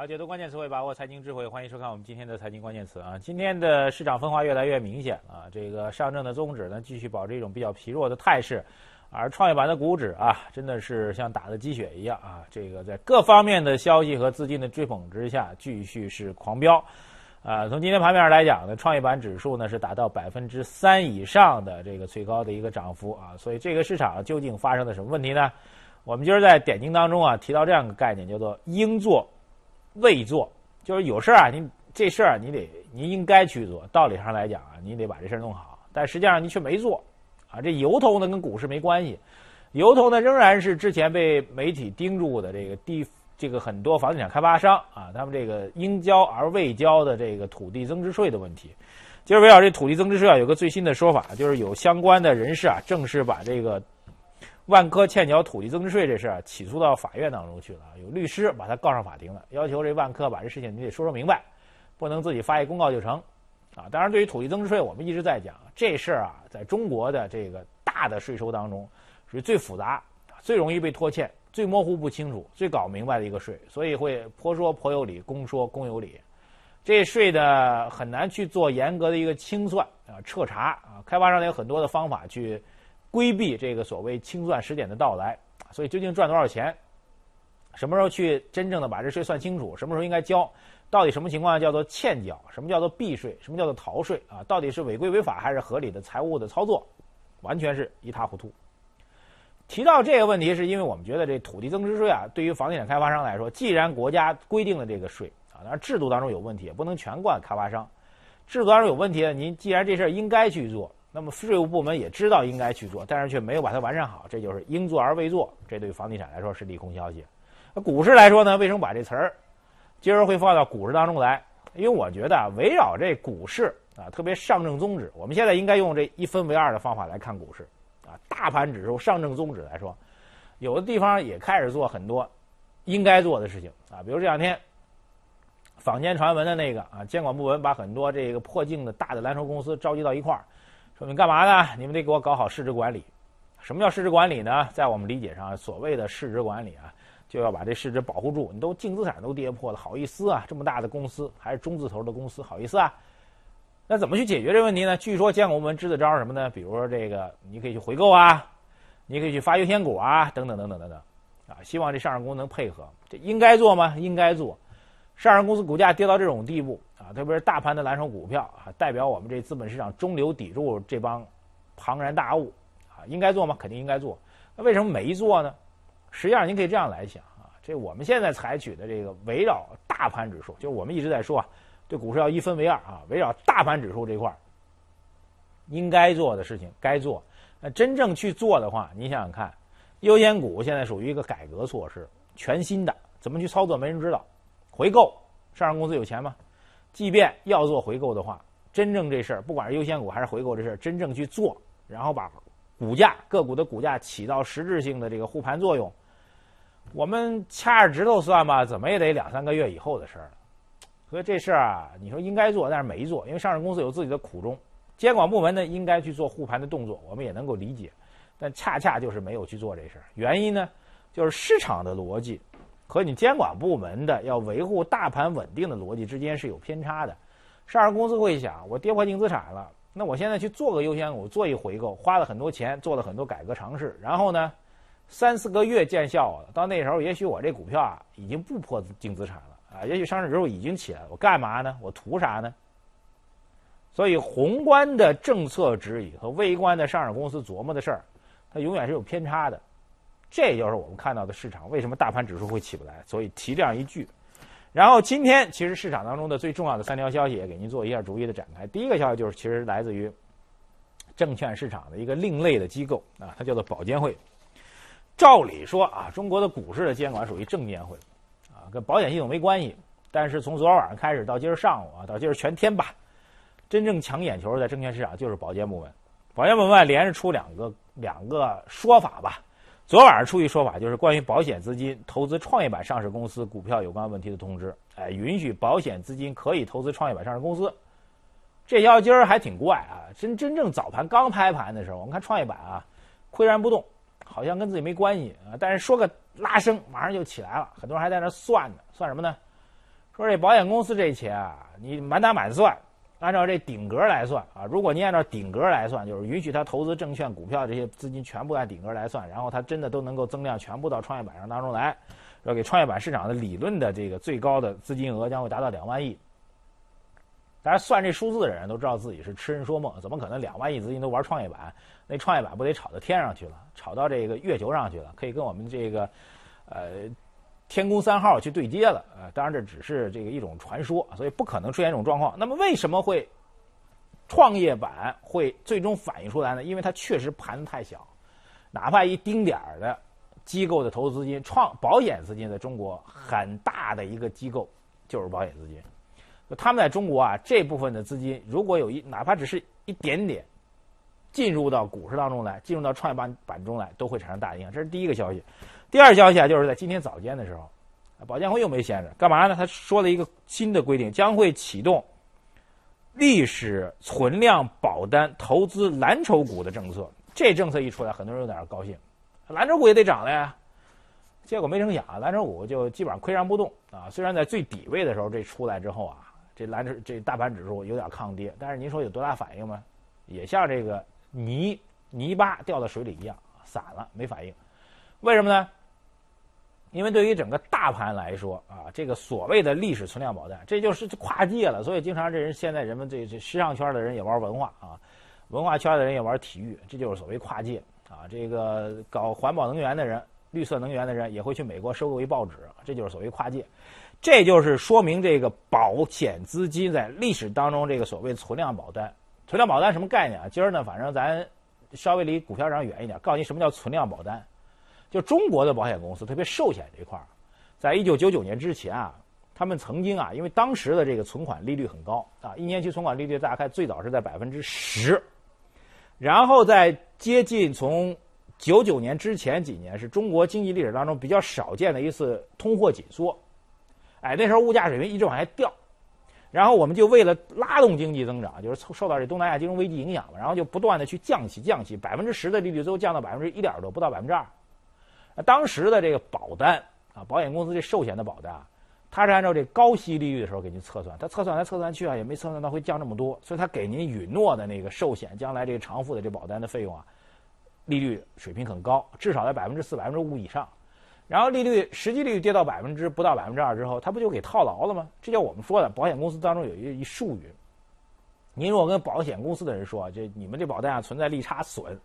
好，解读关键词汇，把握财经智慧，欢迎收看我们今天的财经关键词啊。今天的市场分化越来越明显啊，这个上证的综指呢继续保持一种比较疲弱的态势，而创业板的股指啊，真的是像打了鸡血一样啊，这个在各方面的消息和资金的追捧之下，继续是狂飙。啊，从今天盘面上来讲呢，创业板指数呢是达到百分之三以上的这个最高的一个涨幅啊，所以这个市场究竟发生了什么问题呢？我们今儿在点睛当中啊提到这样一个概念，叫做应做。未做就是有事儿啊，你这事儿你得你应该去做。道理上来讲啊，你得把这事儿弄好，但实际上你却没做啊。这由头呢跟股市没关系，由头呢仍然是之前被媒体盯住的这个地这个很多房地产开发商啊，他们这个应交而未交的这个土地增值税的问题。今儿围绕这土地增值税啊，有个最新的说法，就是有相关的人士啊，正式把这个。万科欠缴土地增值税这事儿起诉到法院当中去了，有律师把他告上法庭了，要求这万科把这事情你得说说明白，不能自己发一公告就成，啊，当然对于土地增值税，我们一直在讲这事儿啊，在中国的这个大的税收当中，属于最复杂、最容易被拖欠、最模糊不清楚、最搞明白的一个税，所以会婆说婆有理，公说公有理，这税呢很难去做严格的一个清算啊、彻查啊，开发商有很多的方法去。规避这个所谓清算时点的到来，所以究竟赚多少钱，什么时候去真正的把这税算清楚，什么时候应该交，到底什么情况叫做欠缴，什么叫做避税，什么叫做逃税啊？到底是违规违法还是合理的财务的操作，完全是一塌糊涂。提到这个问题，是因为我们觉得这土地增值税啊，对于房地产开发商来说，既然国家规定了这个税啊，当然制度当中有问题，也不能全怪开发商，制度当中有问题，您既然这事儿应该去做。那么税务部门也知道应该去做，但是却没有把它完善好，这就是应做而未做。这对房地产来说是利空消息。那股市来说呢？为什么把这词儿今儿会放到股市当中来？因为我觉得啊，围绕这股市啊，特别上证综指，我们现在应该用这一分为二的方法来看股市啊。大盘指数、上证综指来说，有的地方也开始做很多应该做的事情啊，比如这两天坊间传闻的那个啊，监管部门把很多这个破净的大的蓝筹公司召集到一块儿。说你干嘛呢？你们得给我搞好市值管理。什么叫市值管理呢？在我们理解上，所谓的市值管理啊，就要把这市值保护住。你都净资产都跌破了，好意思啊？这么大的公司，还是中字头的公司，好意思啊？那怎么去解决这问题呢？据说监管部门支的招什么呢？比如说这个，你可以去回购啊，你可以去发优先股啊，等等等等等等，啊，希望这上市公司能配合。这应该做吗？应该做。上市公司股价跌到这种地步。啊，特别是大盘的蓝筹股票啊，代表我们这资本市场中流砥柱这帮庞然大物啊，应该做吗？肯定应该做。那为什么没做呢？实际上，您可以这样来想啊，这我们现在采取的这个围绕大盘指数，就是我们一直在说啊，对股市要一分为二啊，围绕大盘指数这块儿应该做的事情该做。那真正去做的话，你想想看，优先股现在属于一个改革措施，全新的，怎么去操作没人知道。回购，上市公司有钱吗？即便要做回购的话，真正这事儿，不管是优先股还是回购这事儿，真正去做，然后把股价个股的股价起到实质性的这个护盘作用，我们掐着指头算吧，怎么也得两三个月以后的事儿了。所以这事儿啊，你说应该做，但是没做，因为上市公司有自己的苦衷，监管部门呢应该去做护盘的动作，我们也能够理解，但恰恰就是没有去做这事儿。原因呢，就是市场的逻辑。和你监管部门的要维护大盘稳定的逻辑之间是有偏差的。上市公司会想，我跌破净资产了，那我现在去做个优先股，做一回购，花了很多钱，做了很多改革尝试，然后呢，三四个月见效了，到那时候也许我这股票啊已经不破净资产了啊，也许上市之后已经起来了，我干嘛呢？我图啥呢？所以宏观的政策指引和微观的上市公司琢磨的事儿，它永远是有偏差的。这就是我们看到的市场为什么大盘指数会起不来，所以提这样一句。然后今天其实市场当中的最重要的三条消息也给您做一下逐一的展开。第一个消息就是其实来自于证券市场的一个另类的机构啊，它叫做保监会。照理说啊，中国的股市的监管属于证监会啊，跟保险系统没关系。但是从昨天晚上开始到今儿上午啊，到今儿全天吧，真正抢眼球的证券市场就是保监部门。保监部门连着出两个两个说法吧。昨晚上出一说法，就是关于保险资金投资创业板上市公司股票有关问题的通知。哎，允许保险资金可以投资创业板上市公司。这消息今儿还挺怪啊！真真正早盘刚拍盘的时候，我们看创业板啊，岿然不动，好像跟自己没关系啊。但是说个拉升，马上就起来了。很多人还在那算呢，算什么呢？说这保险公司这钱啊，你满打满算，按照这顶格来算啊，如果您按照顶格来算，就是允许他投资证券、股票这些资金全部按顶格来算，然后他真的都能够增量全部到创业板上当中来，要给创业板市场的理论的这个最高的资金额将会达到两万亿。大家算这数字的人都知道自己是痴人说梦，怎么可能两万亿资金都玩创业板？那创业板不得炒到天上去了，炒到这个月球上去了，可以跟我们这个，呃，天宫三号去对接了。呃，当然这只是这个一种传说，所以不可能出现这种状况。那么为什么会创业板会最终反映出来呢？因为它确实盘子太小，哪怕一丁点儿的机构的投资资金，创保险资金在中国很大的一个机构就是保险资金。他们在中国啊，这部分的资金如果有一哪怕只是一点点进入到股市当中来，进入到创业板板中来，都会产生大影响。这是第一个消息。第二消息啊，就是在今天早间的时候，保监会又没闲着，干嘛呢？他说了一个新的规定，将会启动历史存量保单投资蓝筹股的政策。这政策一出来，很多人有点高兴，蓝筹股也得涨了呀。结果没成想啊，蓝筹股就基本上岿然不动啊。虽然在最底位的时候，这出来之后啊。这蓝筹这大盘指数有点抗跌，但是您说有多大反应吗？也像这个泥泥巴掉到水里一样，散了没反应。为什么呢？因为对于整个大盘来说啊，这个所谓的历史存量保单，这就是跨界了。所以经常这人现在人们这这时尚圈的人也玩文化啊，文化圈的人也玩体育，这就是所谓跨界啊。这个搞环保能源的人、绿色能源的人也会去美国收购一报纸，这就是所谓跨界。这就是说明这个保险资金在历史当中这个所谓存量保单，存量保单什么概念啊？今儿呢，反正咱稍微离股票市场远一点，告诉你什么叫存量保单。就中国的保险公司，特别寿险这一块儿，在一九九九年之前啊，他们曾经啊，因为当时的这个存款利率很高啊，一年期存款利率大概最早是在百分之十，然后在接近从九九年之前几年，是中国经济历史当中比较少见的一次通货紧缩。哎，那时候物价水平一直往下掉，然后我们就为了拉动经济增长，就是受到这东南亚金融危机影响嘛，然后就不断的去降息，降息，百分之十的利率最后降到百分之一点多，不到百分之二。当时的这个保单啊，保险公司这寿险的保单啊，它是按照这高息利率的时候给您测算，它测算来测算去啊，也没测算到会降这么多，所以它给您允诺的那个寿险将来这个偿付的这保单的费用啊，利率水平很高，至少在百分之四、百分之五以上。然后利率实际利率跌到百分之不到百分之二之后，它不就给套牢了吗？这叫我们说的保险公司当中有一一术语。您如果跟保险公司的人说，这你们这保单啊存在利差损，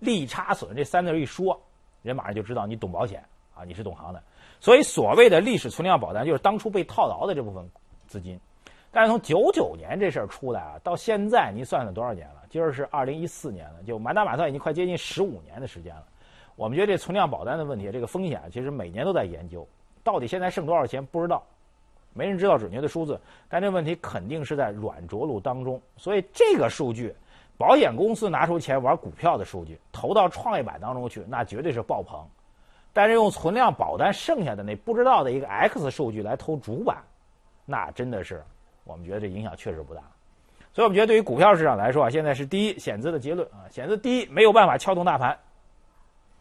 利差损这三字一说，人马上就知道你懂保险啊，你是懂行的。所以所谓的历史存量保单，就是当初被套牢的这部分资金。但是从九九年这事儿出来啊，到现在您算算多少年了？今儿是二零一四年了，就满打满算已经快接近十五年的时间了。我们觉得这存量保单的问题，这个风险其实每年都在研究，到底现在剩多少钱不知道，没人知道准确的数字。但这问题肯定是在软着陆当中，所以这个数据，保险公司拿出钱玩股票的数据投到创业板当中去，那绝对是爆棚。但是用存量保单剩下的那不知道的一个 X 数据来投主板，那真的是我们觉得这影响确实不大。所以我们觉得对于股票市场来说啊，现在是第一险资的结论啊，险资第一没有办法撬动大盘。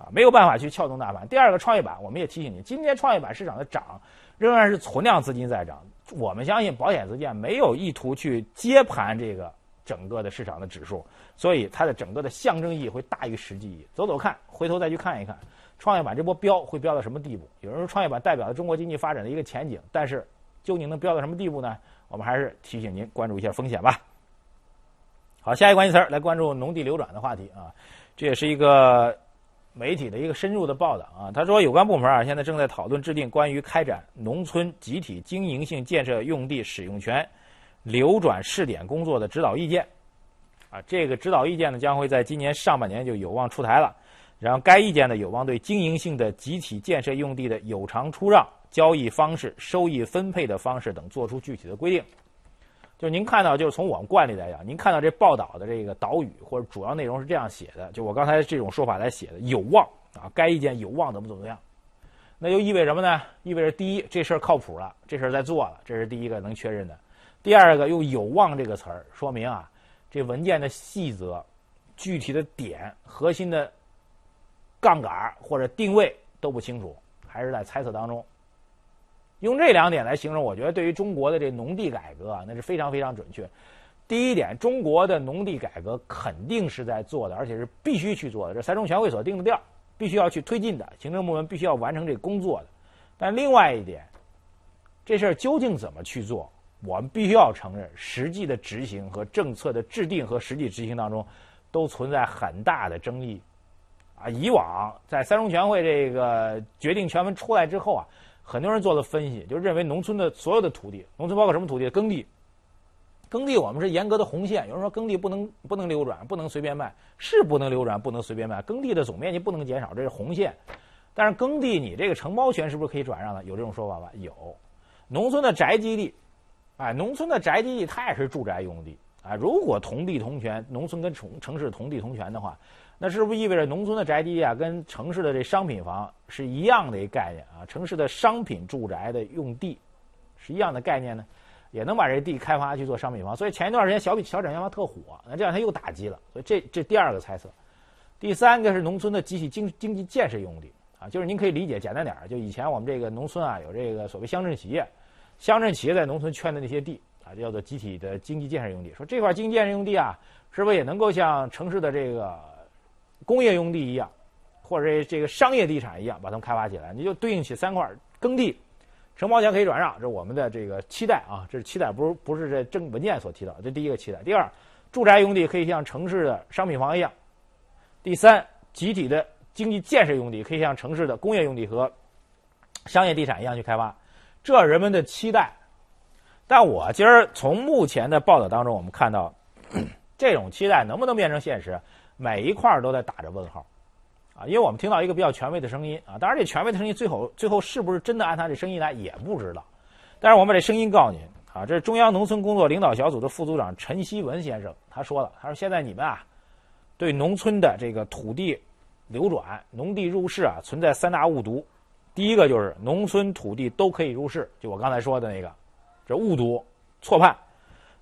啊，没有办法去撬动大盘。第二个，创业板，我们也提醒您，今天创业板市场的涨仍然是存量资金在涨。我们相信保险资金没有意图去接盘这个整个的市场的指数，所以它的整个的象征意义会大于实际意义。走走看，回头再去看一看，创业板这波飙会飙到什么地步？有人说创业板代表了中国经济发展的一个前景，但是究竟能飙到什么地步呢？我们还是提醒您关注一下风险吧。好，下一个关键词儿来关注农地流转的话题啊，这也是一个。媒体的一个深入的报道啊，他说有关部门啊现在正在讨论制定关于开展农村集体经营性建设用地使用权流转试点工作的指导意见，啊，这个指导意见呢将会在今年上半年就有望出台了，然后该意见呢有望对经营性的集体建设用地的有偿出让、交易方式、收益分配的方式等作出具体的规定。就您看到，就是从我们惯例来讲，您看到这报道的这个导语或者主要内容是这样写的，就我刚才这种说法来写的，有望啊，该意见有望怎么怎么样，那就意味什么呢？意味着第一，这事儿靠谱了，这事儿在做了，这是第一个能确认的；第二个，用有望这个词儿说明啊，这文件的细则、具体的点、核心的杠杆或者定位都不清楚，还是在猜测当中。用这两点来形容，我觉得对于中国的这农地改革啊，那是非常非常准确。第一点，中国的农地改革肯定是在做的，而且是必须去做的，这三中全会所定的调，必须要去推进的，行政部门必须要完成这工作的。但另外一点，这事儿究竟怎么去做，我们必须要承认，实际的执行和政策的制定和实际执行当中，都存在很大的争议。啊，以往在三中全会这个决定全文出来之后啊。很多人做了分析，就认为农村的所有的土地，农村包括什么土地？耕地，耕地我们是严格的红线。有人说耕地不能不能流转，不能随便卖，是不能流转，不能随便卖。耕地的总面积不能减少，这是红线。但是耕地你这个承包权是不是可以转让的？有这种说法吧？有。农村的宅基地，哎，农村的宅基地它也是住宅用地啊。如果同地同权，农村跟城城市同地同权的话。那是不是意味着农村的宅基地啊，跟城市的这商品房是一样的一个概念啊？城市的商品住宅的用地是一样的概念呢？也能把这地开发去做商品房？所以前一段时间小小展现房特火，那这两天又打击了。所以这这第二个猜测。第三个是农村的集体经经济建设用地啊，就是您可以理解简单点儿，就以前我们这个农村啊有这个所谓乡镇企业，乡镇企业在农村圈的那些地啊，叫做集体的经济建设用地。说这块经济建设用地啊，是不是也能够像城市的这个？工业用地一样，或者这个商业地产一样，把它们开发起来，你就对应起三块耕地，承包权可以转让，这是我们的这个期待啊，这是期待，不是不是这政文件所提到，这第一个期待。第二，住宅用地可以像城市的商品房一样。第三，集体的经济建设用地可以像城市的工业用地和商业地产一样去开发，这人们的期待。但我今儿从目前的报道当中，我们看到这种期待能不能变成现实？每一块都在打着问号，啊，因为我们听到一个比较权威的声音啊，当然这权威的声音最后最后是不是真的按他这声音来也不知道，但是我们把这声音告诉您啊，这是中央农村工作领导小组的副组长陈希文先生他说了，他说现在你们啊，对农村的这个土地流转、农地入市啊，存在三大误读，第一个就是农村土地都可以入市，就我刚才说的那个，这误读错判；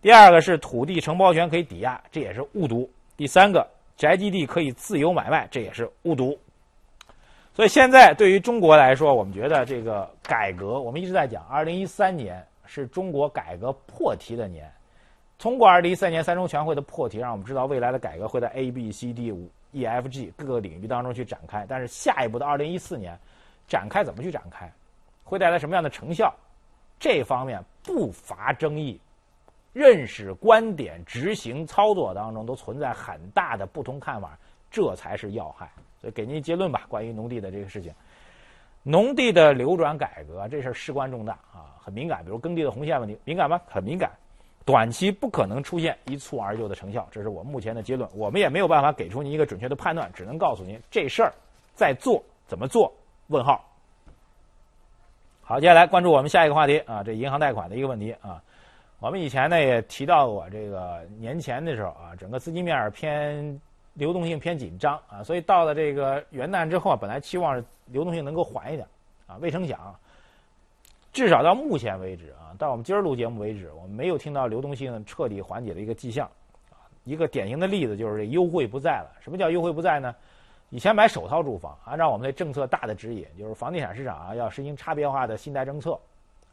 第二个是土地承包权可以抵押，这也是误读；第三个。宅基地可以自由买卖，这也是误读。所以现在对于中国来说，我们觉得这个改革，我们一直在讲，二零一三年是中国改革破题的年。通过二零一三年三中全会的破题，让我们知道未来的改革会在 A、B、C、D、E、F、G 各个领域当中去展开。但是下一步的二零一四年，展开怎么去展开，会带来什么样的成效，这方面不乏争议。认识、观点、执行、操作当中都存在很大的不同看法，这才是要害。所以给您结论吧，关于农地的这个事情，农地的流转改革这事儿事关重大啊，很敏感。比如耕地的红线问题，敏感吗？很敏感。短期不可能出现一蹴而就的成效，这是我目前的结论。我们也没有办法给出您一个准确的判断，只能告诉您这事儿在做，怎么做？问号。好，接下来关注我们下一个话题啊，这银行贷款的一个问题啊。我们以前呢也提到过，这个年前的时候啊，整个资金面偏流动性偏紧张啊，所以到了这个元旦之后啊，本来期望流动性能够缓一点啊，未成想，至少到目前为止啊，到我们今儿录节目为止，我们没有听到流动性彻底缓解的一个迹象啊。一个典型的例子就是这优惠不在了。什么叫优惠不在呢？以前买首套住房，按照我们的政策大的指引，就是房地产市场啊要实行差别化的信贷政策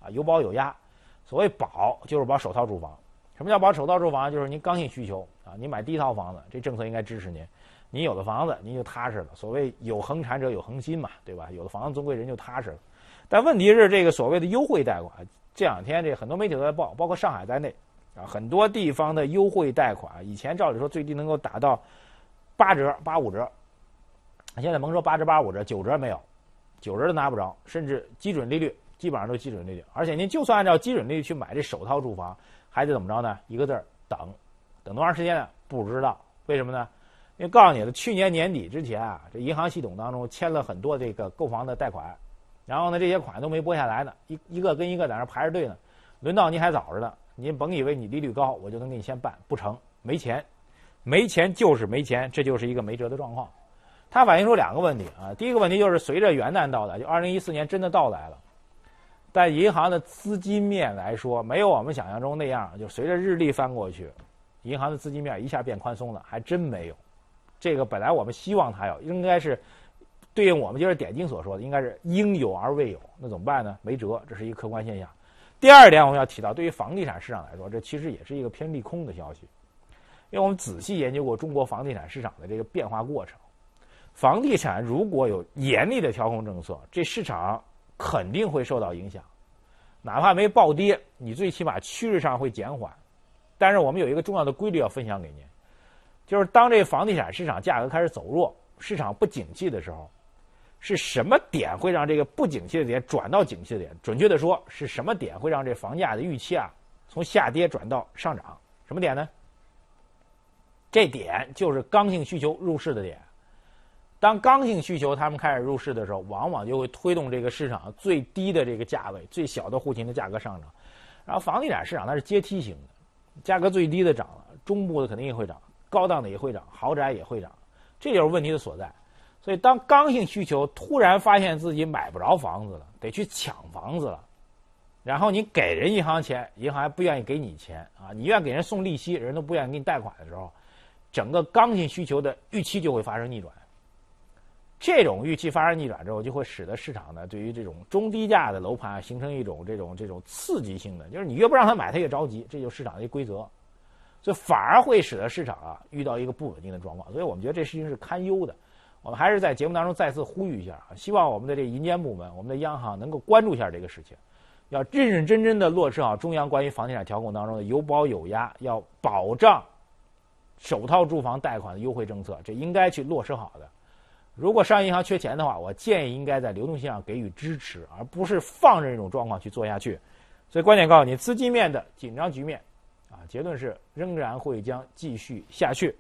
啊，有保有压。所谓保就是保首套住房，什么叫保首套住房？就是您刚性需求啊，您买第一套房子，这政策应该支持您。您有了房子，您就踏实了。所谓有恒产者有恒心嘛，对吧？有了房子，总归人就踏实了。但问题是，这个所谓的优惠贷款，这两天这很多媒体都在报，包括上海在内啊，很多地方的优惠贷款，以前照理说最低能够打到八折、八五折，现在甭说八折、八五折，九折没有，九折都拿不着，甚至基准利率。基本上都基准利率，而且您就算按照基准利率去买这首套住房，还得怎么着呢？一个字儿等，等多长时间呢？不知道，为什么呢？因为告诉你了，去年年底之前啊，这银行系统当中签了很多这个购房的贷款，然后呢，这些款都没拨下来呢，一一个跟一个在那排着队呢，轮到您还早着呢。您甭以为你利率高，我就能给你先办，不成，没钱，没钱就是没钱，这就是一个没辙的状况。它反映出两个问题啊，第一个问题就是随着元旦到来，就二零一四年真的到来了。在银行的资金面来说，没有我们想象中那样，就随着日历翻过去，银行的资金面一下变宽松了，还真没有。这个本来我们希望它有，应该是对应我们今儿点睛所说的，应该是应有而未有。那怎么办呢？没辙，这是一个客观现象。第二点，我们要提到，对于房地产市场来说，这其实也是一个偏利空的消息，因为我们仔细研究过中国房地产市场的这个变化过程。房地产如果有严厉的调控政策，这市场肯定会受到影响，哪怕没暴跌，你最起码趋势上会减缓。但是我们有一个重要的规律要分享给您，就是当这房地产市场价格开始走弱，市场不景气的时候。是什么点会让这个不景气的点转到景气的点？准确的说，是什么点会让这房价的预期啊从下跌转到上涨？什么点呢？这点就是刚性需求入市的点。当刚性需求他们开始入市的时候，往往就会推动这个市场最低的这个价位、最小的户型的价格上涨。然后房地产市场它是阶梯型的，价格最低的涨了，中部的肯定也会涨，高档的也会涨，豪宅也会涨，这就是问题的所在。所以，当刚性需求突然发现自己买不着房子了，得去抢房子了，然后你给人银行钱，银行还不愿意给你钱啊！你愿给人送利息，人都不愿意给你贷款的时候，整个刚性需求的预期就会发生逆转。这种预期发生逆转之后，就会使得市场呢，对于这种中低价的楼盘形成一种这种这种刺激性的，就是你越不让他买，他越着急，这就是市场的一个规则，所以反而会使得市场啊遇到一个不稳定的状况。所以我们觉得这事情是堪忧的。我们还是在节目当中再次呼吁一下啊，希望我们的这银监部门、我们的央行能够关注一下这个事情，要认认真真的落实好中央关于房地产调控当中的有保有压，要保障首套住房贷款的优惠政策，这应该去落实好的。如果商业银行缺钱的话，我建议应该在流动性上给予支持，而不是放任这种状况去做下去。所以，关键告诉你，资金面的紧张局面啊，结论是仍然会将继续下去。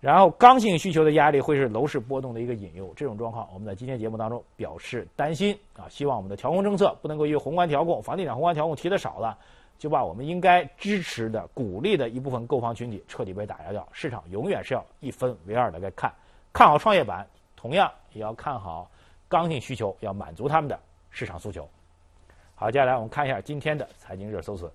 然后，刚性需求的压力会是楼市波动的一个引诱，这种状况我们在今天节目当中表示担心啊，希望我们的调控政策不能够因为宏观调控、房地产宏观调控提的少了，就把我们应该支持的、鼓励的一部分购房群体彻底被打压掉。市场永远是要一分为二的来看，看好创业板，同样也要看好刚性需求，要满足他们的市场诉求。好，接下来我们看一下今天的财经热搜词。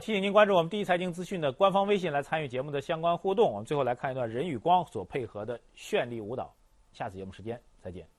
提醒您关注我们第一财经资讯的官方微信，来参与节目的相关互动。我们最后来看一段人与光所配合的绚丽舞蹈。下次节目时间再见。